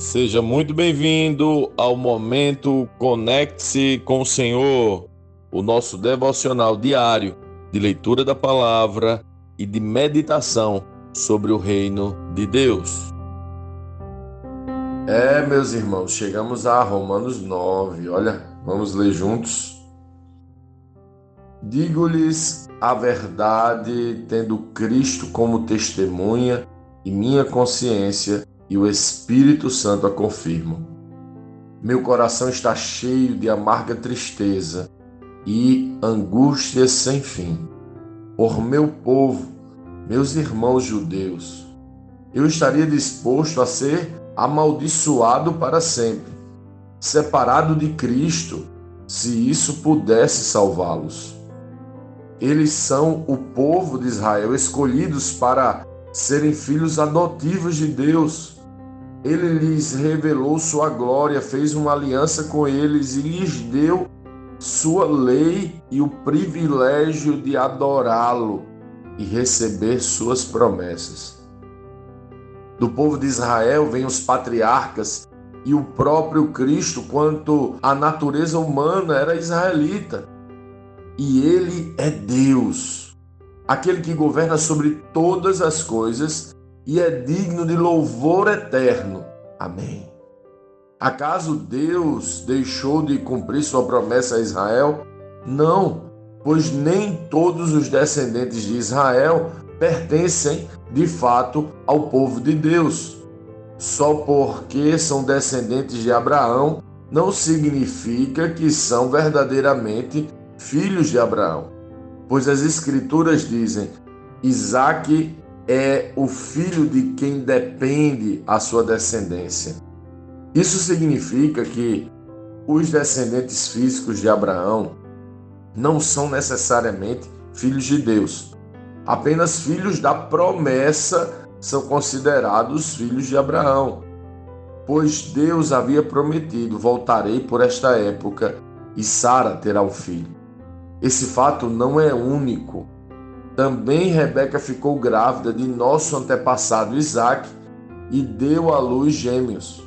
Seja muito bem-vindo ao momento Conecte-se com o Senhor, o nosso devocional diário de leitura da palavra e de meditação sobre o reino de Deus. É, meus irmãos, chegamos a Romanos 9. Olha, vamos ler juntos. Digo-lhes a verdade, tendo Cristo como testemunha e minha consciência e o Espírito Santo a confirmam. Meu coração está cheio de amarga tristeza e angústia sem fim. Por meu povo, meus irmãos judeus, eu estaria disposto a ser amaldiçoado para sempre, separado de Cristo, se isso pudesse salvá-los. Eles são o povo de Israel escolhidos para serem filhos adotivos de Deus ele lhes revelou sua glória, fez uma aliança com eles e lhes deu sua lei e o privilégio de adorá-lo e receber suas promessas. Do povo de Israel vêm os patriarcas e o próprio Cristo, quanto a natureza humana era israelita. E ele é Deus, aquele que governa sobre todas as coisas e é digno de louvor eterno. Amém. Acaso Deus deixou de cumprir sua promessa a Israel? Não, pois nem todos os descendentes de Israel pertencem de fato ao povo de Deus. Só porque são descendentes de Abraão não significa que são verdadeiramente filhos de Abraão. Pois as Escrituras dizem: Isaac é o filho de quem depende a sua descendência. Isso significa que os descendentes físicos de Abraão não são necessariamente filhos de Deus. Apenas filhos da promessa são considerados filhos de Abraão, pois Deus havia prometido: voltarei por esta época e Sara terá um filho. Esse fato não é único também Rebeca ficou grávida de nosso antepassado Isaac e deu à luz gêmeos.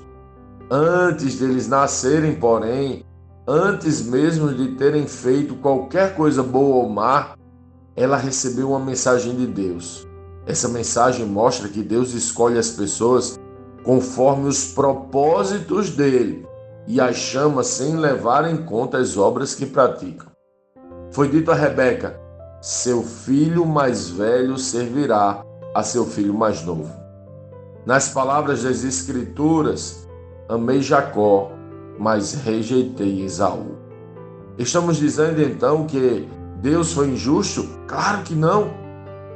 Antes deles nascerem, porém, antes mesmo de terem feito qualquer coisa boa ou má, ela recebeu uma mensagem de Deus. Essa mensagem mostra que Deus escolhe as pessoas conforme os propósitos dele e as chama sem levar em conta as obras que praticam. Foi dito a Rebeca: seu filho mais velho servirá a seu filho mais novo. Nas palavras das Escrituras, amei Jacó, mas rejeitei Esaú. Estamos dizendo então que Deus foi injusto? Claro que não,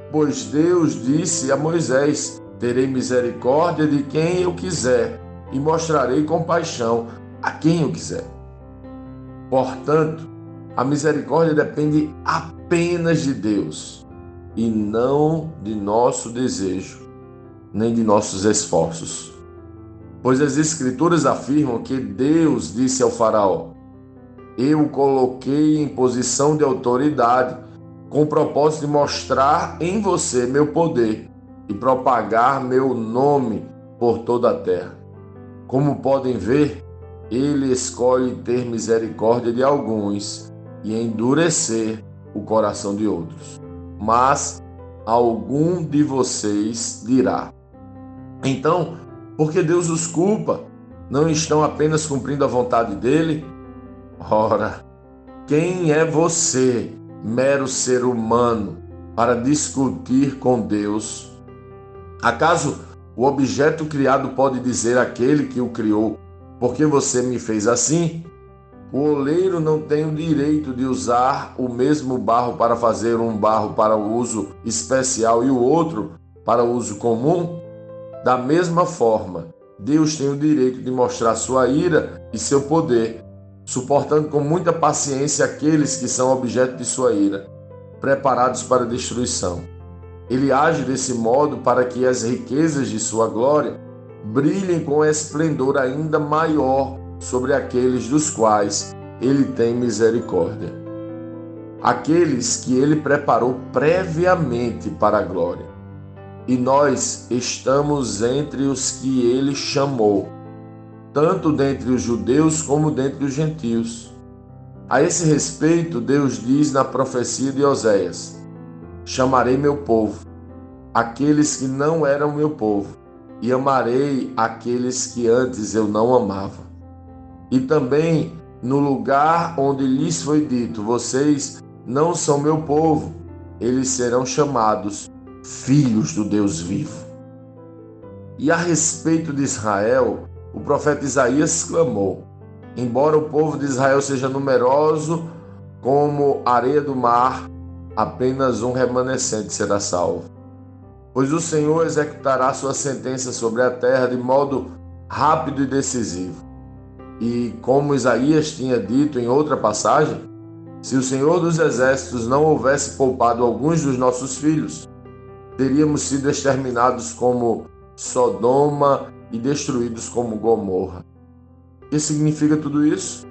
pois Deus disse a Moisés: Terei misericórdia de quem eu quiser e mostrarei compaixão a quem eu quiser. Portanto, a misericórdia depende apenas de Deus e não de nosso desejo, nem de nossos esforços. Pois as Escrituras afirmam que Deus disse ao Faraó: Eu o coloquei em posição de autoridade com o propósito de mostrar em você meu poder e propagar meu nome por toda a terra. Como podem ver, ele escolhe ter misericórdia de alguns e endurecer o coração de outros. Mas algum de vocês dirá: Então, porque Deus os culpa? Não estão apenas cumprindo a vontade dele? Ora, quem é você, mero ser humano, para discutir com Deus? Acaso o objeto criado pode dizer àquele que o criou: Porque você me fez assim? O oleiro não tem o direito de usar o mesmo barro para fazer um barro para uso especial e o outro para uso comum? Da mesma forma, Deus tem o direito de mostrar sua ira e seu poder, suportando com muita paciência aqueles que são objeto de sua ira, preparados para destruição. Ele age desse modo para que as riquezas de sua glória brilhem com esplendor ainda maior sobre aqueles dos quais ele tem misericórdia. Aqueles que ele preparou previamente para a glória. E nós estamos entre os que ele chamou. tanto dentre os judeus como dentre os gentios. A esse respeito, Deus diz na profecia de Oséias: Chamarei meu povo, aqueles que não eram meu povo, e amarei aqueles que antes eu não amava. E também no lugar onde lhes foi dito: Vocês não são meu povo, eles serão chamados filhos do Deus vivo. E a respeito de Israel, o profeta Isaías clamou: Embora o povo de Israel seja numeroso como areia do mar, apenas um remanescente será salvo. Pois o Senhor executará sua sentença sobre a terra de modo rápido e decisivo. E como Isaías tinha dito em outra passagem, se o Senhor dos Exércitos não houvesse poupado alguns dos nossos filhos, teríamos sido exterminados como Sodoma e destruídos como Gomorra. O que significa tudo isso?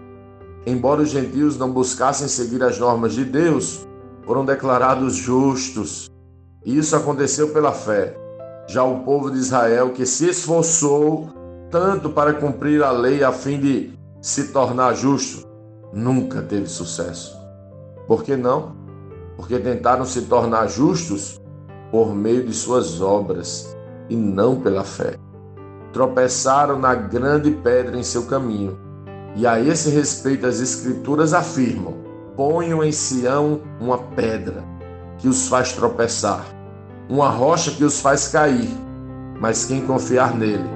Embora os gentios não buscassem seguir as normas de Deus, foram declarados justos. E isso aconteceu pela fé. Já o povo de Israel, que se esforçou tanto para cumprir a lei a fim de se tornar justo, nunca teve sucesso. Por que não? Porque tentaram se tornar justos por meio de suas obras e não pela fé. Tropeçaram na grande pedra em seu caminho. E a esse respeito as Escrituras afirmam: ponham em Sião uma pedra que os faz tropeçar, uma rocha que os faz cair, mas quem confiar nele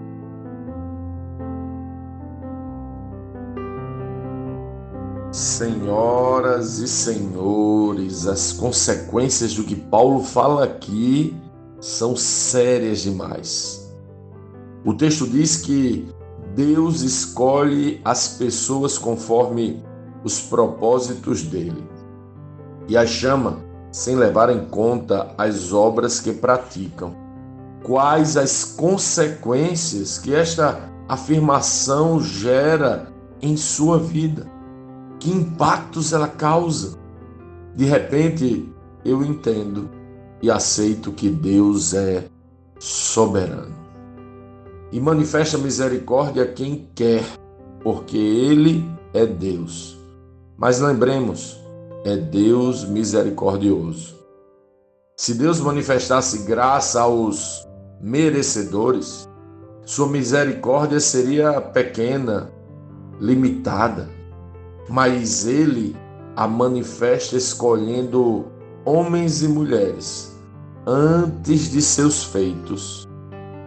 Senhoras e senhores, as consequências do que Paulo fala aqui são sérias demais. O texto diz que Deus escolhe as pessoas conforme os propósitos dele e as chama sem levar em conta as obras que praticam. Quais as consequências que esta afirmação gera em sua vida? Que impactos ela causa? De repente, eu entendo e aceito que Deus é soberano. E manifesta misericórdia a quem quer, porque Ele é Deus. Mas lembremos, é Deus misericordioso. Se Deus manifestasse graça aos merecedores, sua misericórdia seria pequena, limitada mas ele a manifesta escolhendo homens e mulheres antes de seus feitos,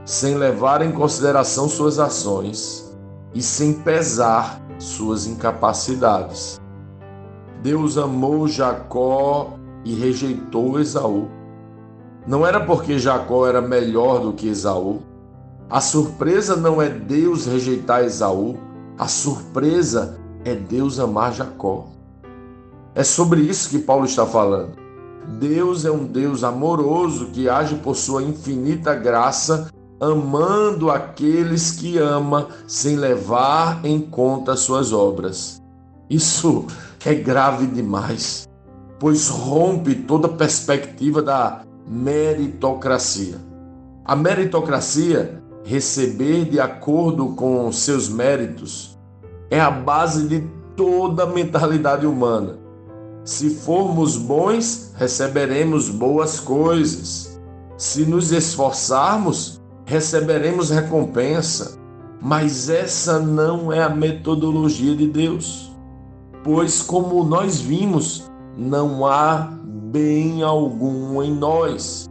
sem levar em consideração suas ações e sem pesar suas incapacidades. Deus amou Jacó e rejeitou Esaú. Não era porque Jacó era melhor do que Esaú. A surpresa não é Deus rejeitar Esaú, a surpresa é Deus amar Jacó. É sobre isso que Paulo está falando. Deus é um Deus amoroso que age por sua infinita graça, amando aqueles que ama sem levar em conta suas obras. Isso é grave demais, pois rompe toda perspectiva da meritocracia. A meritocracia, receber de acordo com seus méritos, é a base de toda a mentalidade humana. Se formos bons, receberemos boas coisas. Se nos esforçarmos, receberemos recompensa. Mas essa não é a metodologia de Deus. Pois, como nós vimos, não há bem algum em nós.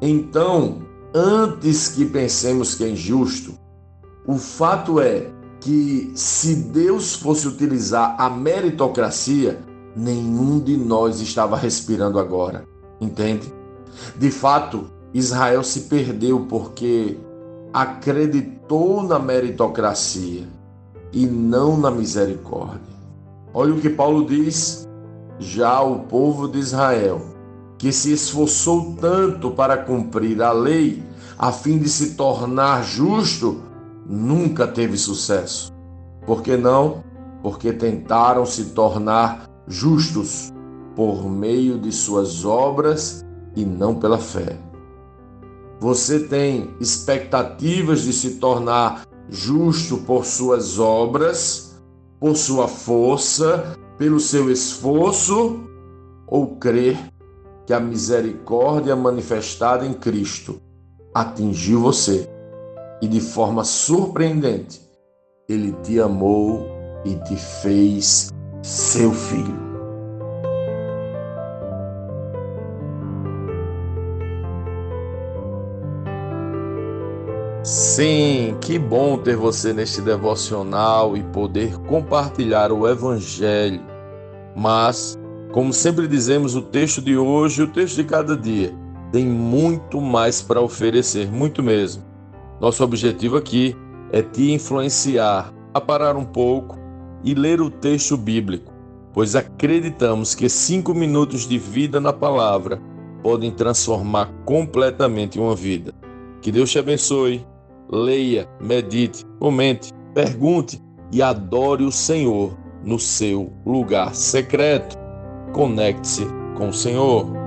Então, antes que pensemos que é injusto, o fato é que se Deus fosse utilizar a meritocracia, nenhum de nós estava respirando agora, entende? De fato, Israel se perdeu porque acreditou na meritocracia e não na misericórdia. Olha o que Paulo diz: já o povo de Israel, que se esforçou tanto para cumprir a lei, a fim de se tornar justo, nunca teve sucesso. Por que não? Porque tentaram se tornar justos por meio de suas obras e não pela fé. Você tem expectativas de se tornar justo por suas obras, por sua força, pelo seu esforço, ou crer que a misericórdia manifestada em Cristo atingiu você e de forma surpreendente ele te amou e te fez seu filho. Sim, que bom ter você neste devocional e poder compartilhar o Evangelho. Mas, como sempre dizemos, o texto de hoje o texto de cada dia tem muito mais para oferecer, muito mesmo. Nosso objetivo aqui é te influenciar a parar um pouco e ler o texto bíblico, pois acreditamos que cinco minutos de vida na palavra podem transformar completamente uma vida. Que Deus te abençoe leia, medite, comente, pergunte e adore o Senhor no seu lugar secreto. Conecte-se com o Senhor.